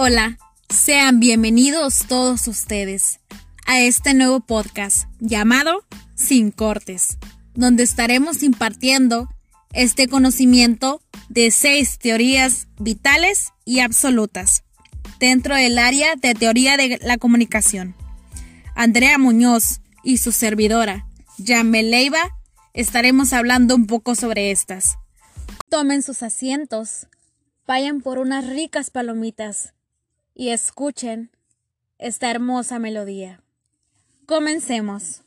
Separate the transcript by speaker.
Speaker 1: Hola, sean bienvenidos todos ustedes a este nuevo podcast llamado Sin Cortes, donde estaremos impartiendo este conocimiento de seis teorías vitales y absolutas dentro del área de teoría de la comunicación. Andrea Muñoz y su servidora, Yamel Leiva, estaremos hablando un poco sobre estas. Tomen sus asientos, vayan por unas ricas palomitas y escuchen esta hermosa melodía. Comencemos.